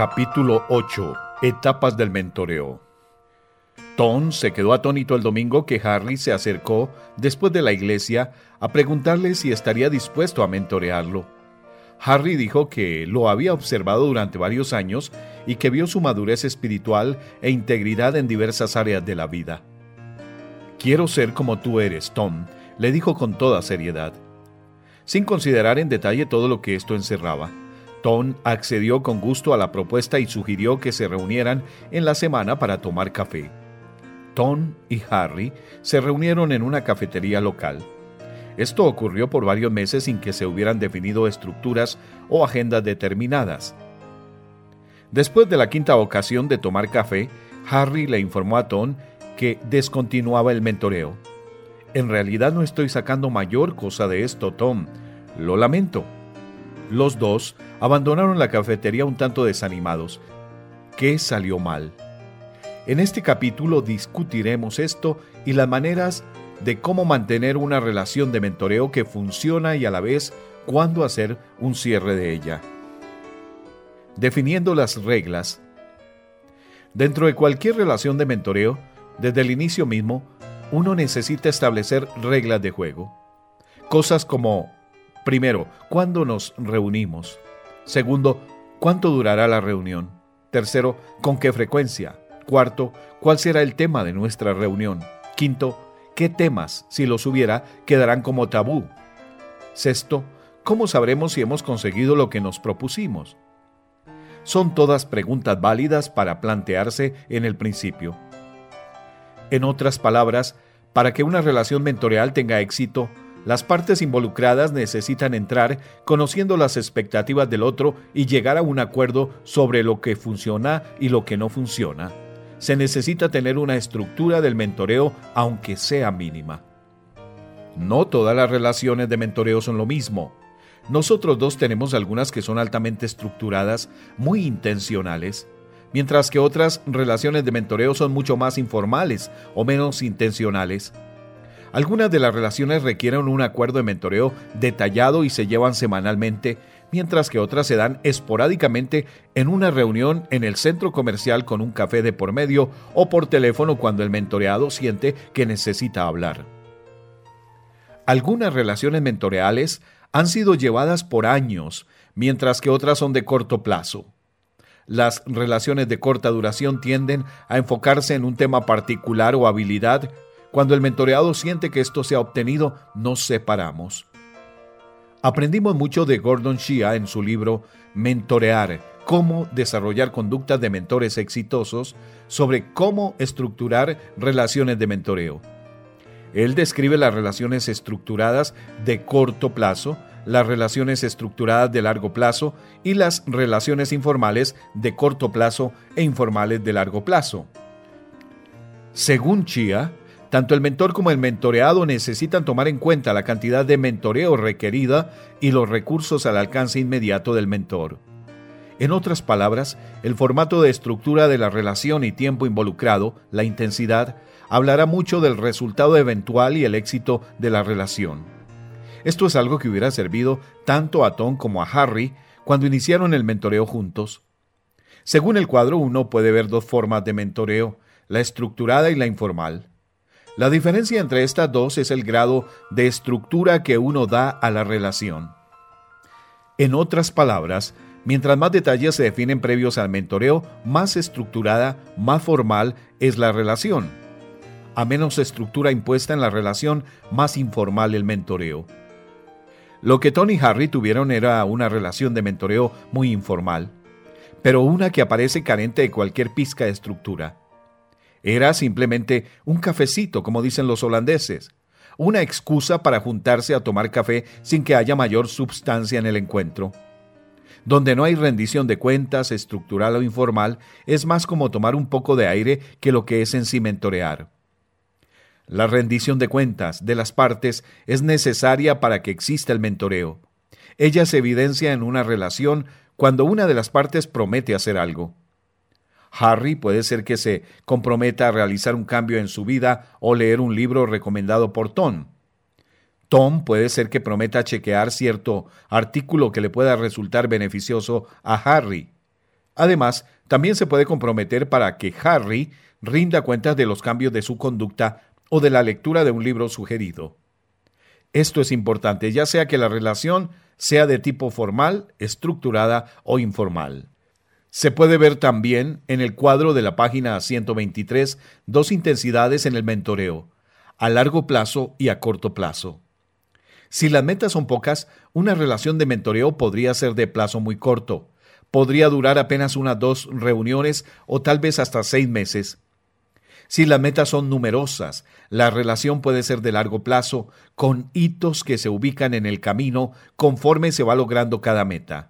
Capítulo 8. Etapas del mentoreo. Tom se quedó atónito el domingo que Harry se acercó después de la iglesia a preguntarle si estaría dispuesto a mentorearlo. Harry dijo que lo había observado durante varios años y que vio su madurez espiritual e integridad en diversas áreas de la vida. Quiero ser como tú eres, Tom, le dijo con toda seriedad. Sin considerar en detalle todo lo que esto encerraba, Tom accedió con gusto a la propuesta y sugirió que se reunieran en la semana para tomar café. Tom y Harry se reunieron en una cafetería local. Esto ocurrió por varios meses sin que se hubieran definido estructuras o agendas determinadas. Después de la quinta ocasión de tomar café, Harry le informó a Tom que descontinuaba el mentoreo. En realidad no estoy sacando mayor cosa de esto, Tom. Lo lamento. Los dos abandonaron la cafetería un tanto desanimados. ¿Qué salió mal? En este capítulo discutiremos esto y las maneras de cómo mantener una relación de mentoreo que funciona y a la vez cuándo hacer un cierre de ella. Definiendo las reglas. Dentro de cualquier relación de mentoreo, desde el inicio mismo, uno necesita establecer reglas de juego. Cosas como Primero, ¿cuándo nos reunimos? Segundo, ¿cuánto durará la reunión? Tercero, ¿con qué frecuencia? Cuarto, ¿cuál será el tema de nuestra reunión? Quinto, ¿qué temas, si los hubiera, quedarán como tabú? Sexto, ¿cómo sabremos si hemos conseguido lo que nos propusimos? Son todas preguntas válidas para plantearse en el principio. En otras palabras, para que una relación mentorial tenga éxito, las partes involucradas necesitan entrar conociendo las expectativas del otro y llegar a un acuerdo sobre lo que funciona y lo que no funciona. Se necesita tener una estructura del mentoreo aunque sea mínima. No todas las relaciones de mentoreo son lo mismo. Nosotros dos tenemos algunas que son altamente estructuradas, muy intencionales, mientras que otras relaciones de mentoreo son mucho más informales o menos intencionales. Algunas de las relaciones requieren un acuerdo de mentoreo detallado y se llevan semanalmente, mientras que otras se dan esporádicamente en una reunión en el centro comercial con un café de por medio o por teléfono cuando el mentoreado siente que necesita hablar. Algunas relaciones mentoreales han sido llevadas por años, mientras que otras son de corto plazo. Las relaciones de corta duración tienden a enfocarse en un tema particular o habilidad cuando el mentoreado siente que esto se ha obtenido, nos separamos. Aprendimos mucho de Gordon Shea en su libro Mentorear, cómo desarrollar conductas de mentores exitosos sobre cómo estructurar relaciones de mentoreo. Él describe las relaciones estructuradas de corto plazo, las relaciones estructuradas de largo plazo y las relaciones informales de corto plazo e informales de largo plazo. Según Chia, tanto el mentor como el mentoreado necesitan tomar en cuenta la cantidad de mentoreo requerida y los recursos al alcance inmediato del mentor. En otras palabras, el formato de estructura de la relación y tiempo involucrado, la intensidad, hablará mucho del resultado eventual y el éxito de la relación. Esto es algo que hubiera servido tanto a Tom como a Harry cuando iniciaron el mentoreo juntos. Según el cuadro uno puede ver dos formas de mentoreo, la estructurada y la informal. La diferencia entre estas dos es el grado de estructura que uno da a la relación. En otras palabras, mientras más detalles se definen previos al mentoreo, más estructurada, más formal es la relación. A menos estructura impuesta en la relación, más informal el mentoreo. Lo que Tony y Harry tuvieron era una relación de mentoreo muy informal, pero una que aparece carente de cualquier pizca de estructura. Era simplemente un cafecito, como dicen los holandeses, una excusa para juntarse a tomar café sin que haya mayor substancia en el encuentro. Donde no hay rendición de cuentas, estructural o informal, es más como tomar un poco de aire que lo que es en sí mentorear. La rendición de cuentas de las partes es necesaria para que exista el mentoreo. Ella se evidencia en una relación cuando una de las partes promete hacer algo. Harry puede ser que se comprometa a realizar un cambio en su vida o leer un libro recomendado por Tom. Tom puede ser que prometa chequear cierto artículo que le pueda resultar beneficioso a Harry. Además, también se puede comprometer para que Harry rinda cuentas de los cambios de su conducta o de la lectura de un libro sugerido. Esto es importante, ya sea que la relación sea de tipo formal, estructurada o informal. Se puede ver también en el cuadro de la página 123 dos intensidades en el mentoreo, a largo plazo y a corto plazo. Si las metas son pocas, una relación de mentoreo podría ser de plazo muy corto, podría durar apenas unas dos reuniones o tal vez hasta seis meses. Si las metas son numerosas, la relación puede ser de largo plazo, con hitos que se ubican en el camino conforme se va logrando cada meta.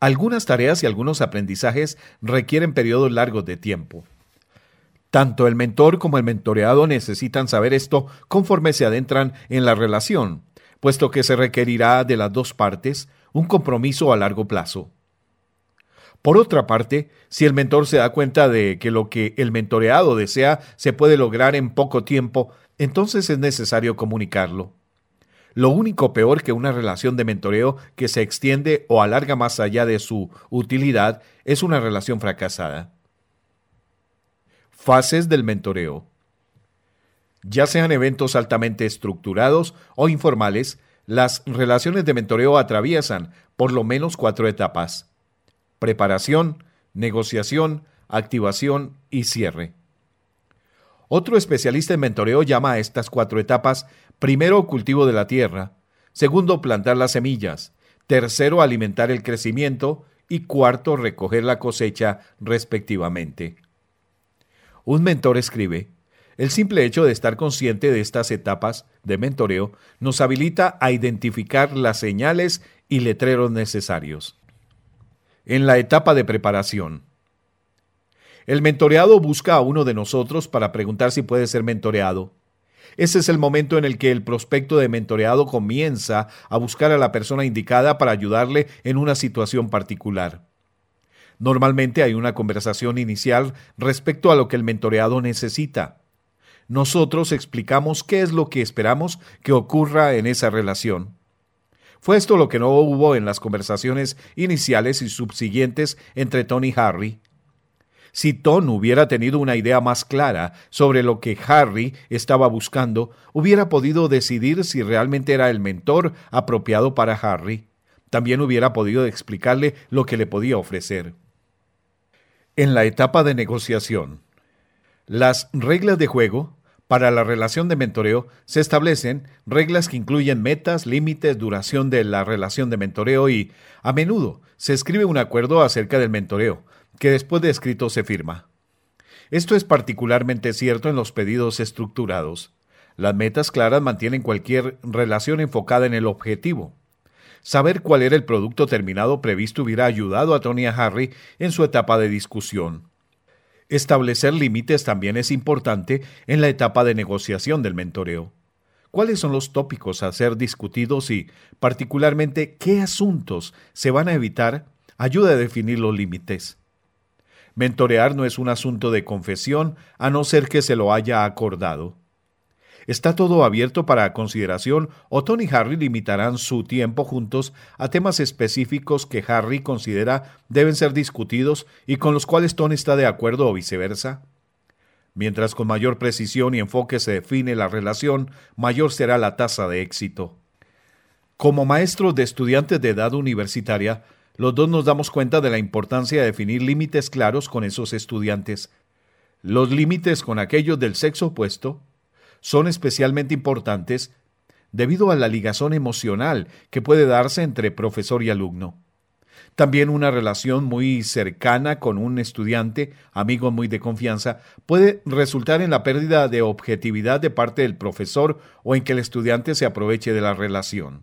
Algunas tareas y algunos aprendizajes requieren periodos largos de tiempo. Tanto el mentor como el mentoreado necesitan saber esto conforme se adentran en la relación, puesto que se requerirá de las dos partes un compromiso a largo plazo. Por otra parte, si el mentor se da cuenta de que lo que el mentoreado desea se puede lograr en poco tiempo, entonces es necesario comunicarlo. Lo único peor que una relación de mentoreo que se extiende o alarga más allá de su utilidad es una relación fracasada. Fases del mentoreo. Ya sean eventos altamente estructurados o informales, las relaciones de mentoreo atraviesan por lo menos cuatro etapas preparación, negociación, activación y cierre. Otro especialista en mentoreo llama a estas cuatro etapas primero cultivo de la tierra, segundo plantar las semillas, tercero alimentar el crecimiento y cuarto recoger la cosecha respectivamente. Un mentor escribe, el simple hecho de estar consciente de estas etapas de mentoreo nos habilita a identificar las señales y letreros necesarios en la etapa de preparación. El mentoreado busca a uno de nosotros para preguntar si puede ser mentoreado. Ese es el momento en el que el prospecto de mentoreado comienza a buscar a la persona indicada para ayudarle en una situación particular. Normalmente hay una conversación inicial respecto a lo que el mentoreado necesita. Nosotros explicamos qué es lo que esperamos que ocurra en esa relación. Fue esto lo que no hubo en las conversaciones iniciales y subsiguientes entre Tony y Harry. Si Tom hubiera tenido una idea más clara sobre lo que Harry estaba buscando, hubiera podido decidir si realmente era el mentor apropiado para Harry. También hubiera podido explicarle lo que le podía ofrecer. En la etapa de negociación, las reglas de juego para la relación de mentoreo se establecen reglas que incluyen metas, límites, duración de la relación de mentoreo y, a menudo, se escribe un acuerdo acerca del mentoreo, que después de escrito se firma. Esto es particularmente cierto en los pedidos estructurados. Las metas claras mantienen cualquier relación enfocada en el objetivo. Saber cuál era el producto terminado previsto hubiera ayudado a Tony a Harry en su etapa de discusión. Establecer límites también es importante en la etapa de negociación del mentoreo. ¿Cuáles son los tópicos a ser discutidos y, particularmente, qué asuntos se van a evitar? Ayuda a definir los límites. Mentorear no es un asunto de confesión a no ser que se lo haya acordado. Está todo abierto para consideración o Tony y Harry limitarán su tiempo juntos a temas específicos que Harry considera deben ser discutidos y con los cuales Tony está de acuerdo o viceversa. Mientras con mayor precisión y enfoque se define la relación, mayor será la tasa de éxito. Como maestros de estudiantes de edad universitaria, los dos nos damos cuenta de la importancia de definir límites claros con esos estudiantes. Los límites con aquellos del sexo opuesto son especialmente importantes debido a la ligazón emocional que puede darse entre profesor y alumno. También una relación muy cercana con un estudiante, amigo muy de confianza, puede resultar en la pérdida de objetividad de parte del profesor o en que el estudiante se aproveche de la relación.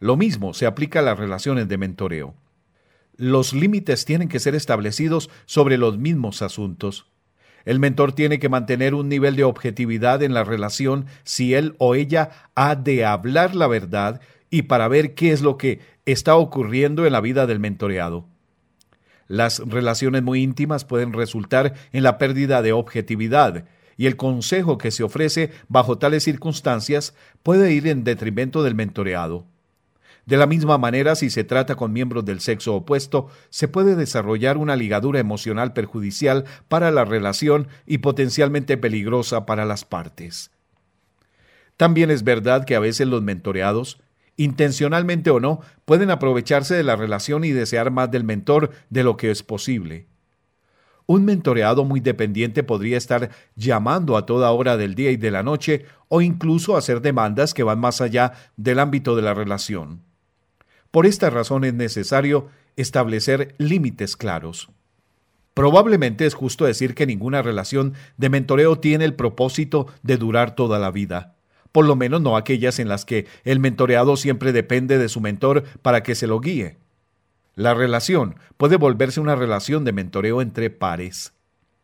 Lo mismo se aplica a las relaciones de mentoreo. Los límites tienen que ser establecidos sobre los mismos asuntos. El mentor tiene que mantener un nivel de objetividad en la relación si él o ella ha de hablar la verdad y para ver qué es lo que está ocurriendo en la vida del mentoreado. Las relaciones muy íntimas pueden resultar en la pérdida de objetividad, y el consejo que se ofrece bajo tales circunstancias puede ir en detrimento del mentoreado. De la misma manera, si se trata con miembros del sexo opuesto, se puede desarrollar una ligadura emocional perjudicial para la relación y potencialmente peligrosa para las partes. También es verdad que a veces los mentoreados, intencionalmente o no, pueden aprovecharse de la relación y desear más del mentor de lo que es posible. Un mentoreado muy dependiente podría estar llamando a toda hora del día y de la noche o incluso hacer demandas que van más allá del ámbito de la relación. Por esta razón es necesario establecer límites claros. Probablemente es justo decir que ninguna relación de mentoreo tiene el propósito de durar toda la vida, por lo menos no aquellas en las que el mentoreado siempre depende de su mentor para que se lo guíe. La relación puede volverse una relación de mentoreo entre pares.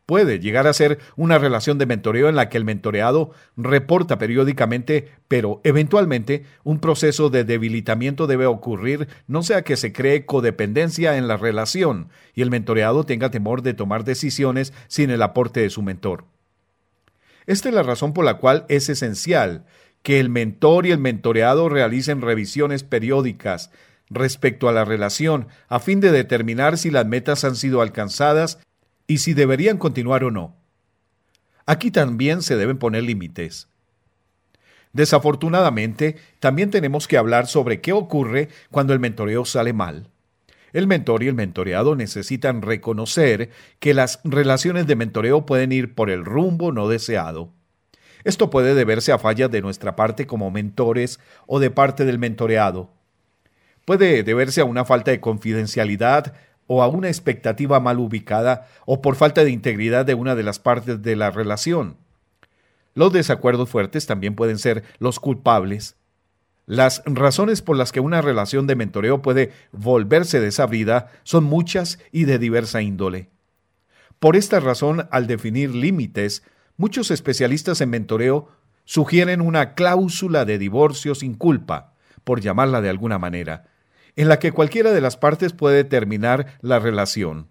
Puede llegar a ser una relación de mentoreo en la que el mentoreado reporta periódicamente, pero eventualmente un proceso de debilitamiento debe ocurrir, no sea que se cree codependencia en la relación y el mentoreado tenga temor de tomar decisiones sin el aporte de su mentor. Esta es la razón por la cual es esencial que el mentor y el mentoreado realicen revisiones periódicas respecto a la relación a fin de determinar si las metas han sido alcanzadas y si deberían continuar o no. Aquí también se deben poner límites. Desafortunadamente, también tenemos que hablar sobre qué ocurre cuando el mentoreo sale mal. El mentor y el mentoreado necesitan reconocer que las relaciones de mentoreo pueden ir por el rumbo no deseado. Esto puede deberse a fallas de nuestra parte como mentores o de parte del mentoreado. Puede deberse a una falta de confidencialidad o a una expectativa mal ubicada o por falta de integridad de una de las partes de la relación. Los desacuerdos fuertes también pueden ser los culpables. Las razones por las que una relación de mentoreo puede volverse desabrida son muchas y de diversa índole. Por esta razón, al definir límites, muchos especialistas en mentoreo sugieren una cláusula de divorcio sin culpa, por llamarla de alguna manera, en la que cualquiera de las partes puede terminar la relación.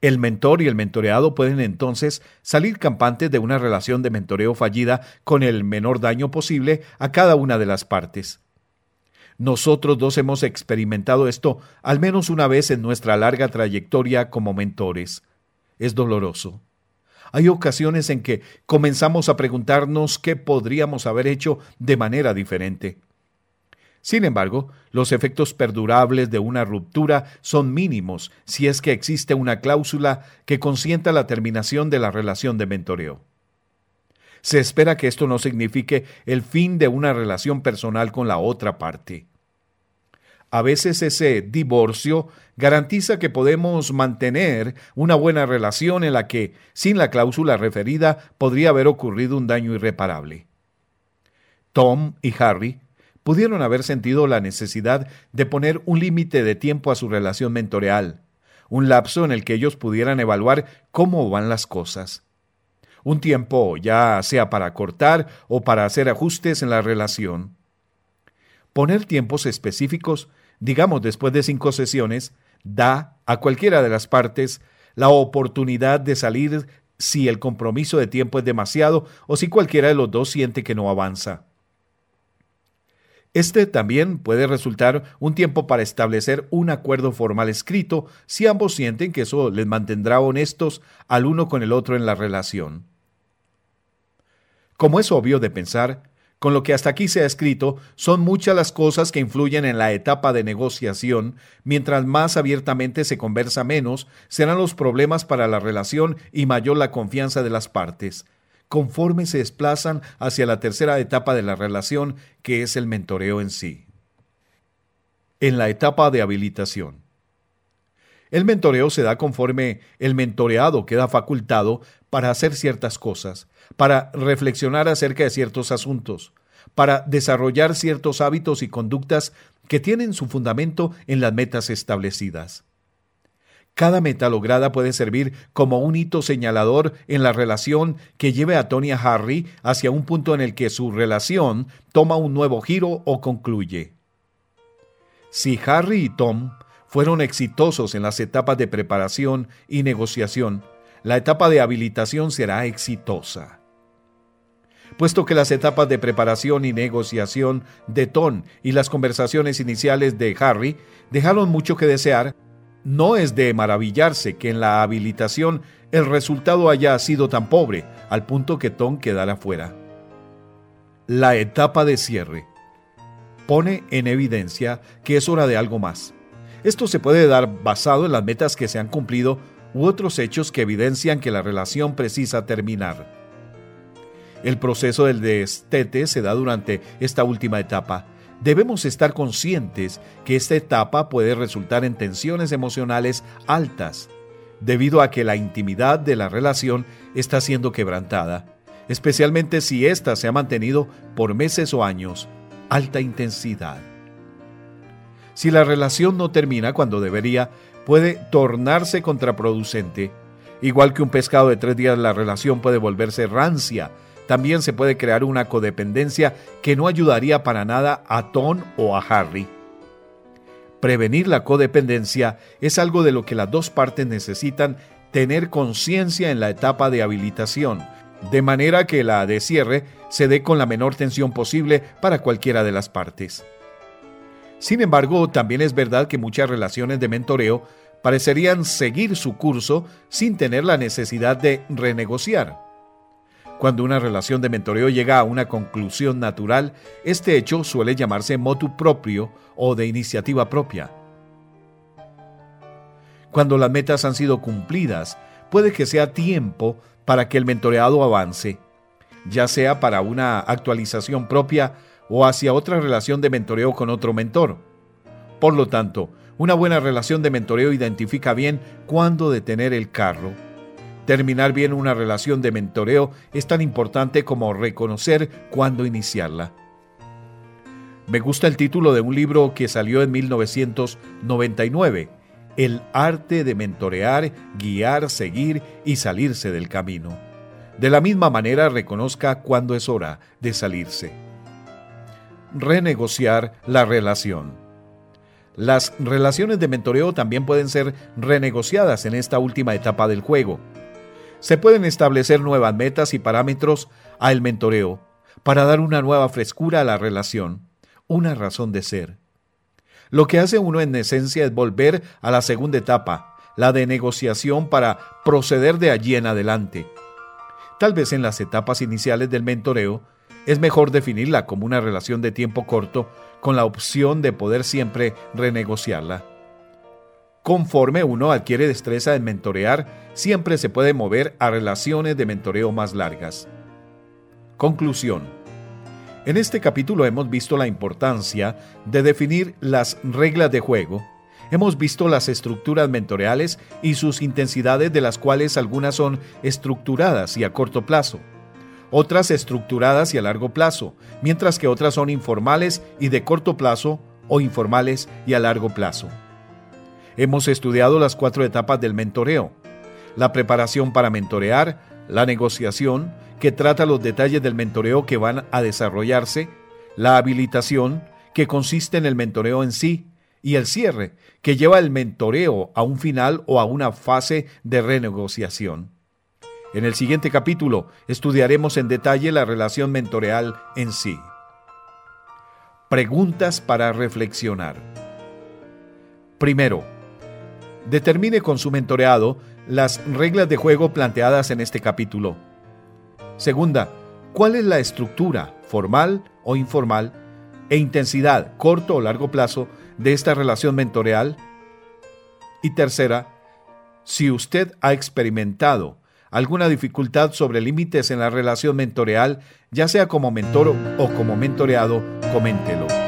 El mentor y el mentoreado pueden entonces salir campantes de una relación de mentoreo fallida con el menor daño posible a cada una de las partes. Nosotros dos hemos experimentado esto al menos una vez en nuestra larga trayectoria como mentores. Es doloroso. Hay ocasiones en que comenzamos a preguntarnos qué podríamos haber hecho de manera diferente. Sin embargo, los efectos perdurables de una ruptura son mínimos si es que existe una cláusula que consienta la terminación de la relación de mentoreo. Se espera que esto no signifique el fin de una relación personal con la otra parte. A veces ese divorcio garantiza que podemos mantener una buena relación en la que, sin la cláusula referida, podría haber ocurrido un daño irreparable. Tom y Harry pudieron haber sentido la necesidad de poner un límite de tiempo a su relación mentoreal, un lapso en el que ellos pudieran evaluar cómo van las cosas. Un tiempo ya sea para cortar o para hacer ajustes en la relación. Poner tiempos específicos, digamos después de cinco sesiones, da a cualquiera de las partes la oportunidad de salir si el compromiso de tiempo es demasiado o si cualquiera de los dos siente que no avanza. Este también puede resultar un tiempo para establecer un acuerdo formal escrito si ambos sienten que eso les mantendrá honestos al uno con el otro en la relación. Como es obvio de pensar, con lo que hasta aquí se ha escrito, son muchas las cosas que influyen en la etapa de negociación. Mientras más abiertamente se conversa menos, serán los problemas para la relación y mayor la confianza de las partes conforme se desplazan hacia la tercera etapa de la relación, que es el mentoreo en sí. En la etapa de habilitación. El mentoreo se da conforme el mentoreado queda facultado para hacer ciertas cosas, para reflexionar acerca de ciertos asuntos, para desarrollar ciertos hábitos y conductas que tienen su fundamento en las metas establecidas. Cada meta lograda puede servir como un hito señalador en la relación que lleve a Tony a Harry hacia un punto en el que su relación toma un nuevo giro o concluye. Si Harry y Tom fueron exitosos en las etapas de preparación y negociación, la etapa de habilitación será exitosa. puesto que las etapas de preparación y negociación de Ton y las conversaciones iniciales de Harry dejaron mucho que desear, no es de maravillarse que en la habilitación el resultado haya sido tan pobre, al punto que Ton quedara fuera. La etapa de cierre pone en evidencia que es hora de algo más. Esto se puede dar basado en las metas que se han cumplido u otros hechos que evidencian que la relación precisa terminar. El proceso del destete se da durante esta última etapa. Debemos estar conscientes que esta etapa puede resultar en tensiones emocionales altas, debido a que la intimidad de la relación está siendo quebrantada, especialmente si ésta se ha mantenido por meses o años, alta intensidad. Si la relación no termina cuando debería, puede tornarse contraproducente. Igual que un pescado de tres días, la relación puede volverse rancia, también se puede crear una codependencia que no ayudaría para nada a Tom o a Harry. Prevenir la codependencia es algo de lo que las dos partes necesitan tener conciencia en la etapa de habilitación, de manera que la de cierre se dé con la menor tensión posible para cualquiera de las partes. Sin embargo, también es verdad que muchas relaciones de mentoreo parecerían seguir su curso sin tener la necesidad de renegociar. Cuando una relación de mentoreo llega a una conclusión natural, este hecho suele llamarse motu propio o de iniciativa propia. Cuando las metas han sido cumplidas, puede que sea tiempo para que el mentoreado avance, ya sea para una actualización propia o hacia otra relación de mentoreo con otro mentor. Por lo tanto, una buena relación de mentoreo identifica bien cuándo detener el carro Terminar bien una relación de mentoreo es tan importante como reconocer cuándo iniciarla. Me gusta el título de un libro que salió en 1999, El arte de mentorear, guiar, seguir y salirse del camino. De la misma manera reconozca cuándo es hora de salirse. Renegociar la relación. Las relaciones de mentoreo también pueden ser renegociadas en esta última etapa del juego se pueden establecer nuevas metas y parámetros al mentoreo para dar una nueva frescura a la relación, una razón de ser. Lo que hace uno en esencia es volver a la segunda etapa, la de negociación para proceder de allí en adelante. Tal vez en las etapas iniciales del mentoreo es mejor definirla como una relación de tiempo corto con la opción de poder siempre renegociarla. Conforme uno adquiere destreza en mentorear, siempre se puede mover a relaciones de mentoreo más largas. Conclusión. En este capítulo hemos visto la importancia de definir las reglas de juego, hemos visto las estructuras mentoreales y sus intensidades de las cuales algunas son estructuradas y a corto plazo, otras estructuradas y a largo plazo, mientras que otras son informales y de corto plazo o informales y a largo plazo. Hemos estudiado las cuatro etapas del mentoreo. La preparación para mentorear, la negociación, que trata los detalles del mentoreo que van a desarrollarse, la habilitación, que consiste en el mentoreo en sí, y el cierre, que lleva el mentoreo a un final o a una fase de renegociación. En el siguiente capítulo estudiaremos en detalle la relación mentoreal en sí. Preguntas para reflexionar. Primero, Determine con su mentoreado las reglas de juego planteadas en este capítulo. Segunda, ¿cuál es la estructura, formal o informal, e intensidad, corto o largo plazo, de esta relación mentoreal? Y tercera, si usted ha experimentado alguna dificultad sobre límites en la relación mentoreal, ya sea como mentor o como mentoreado, coméntelo.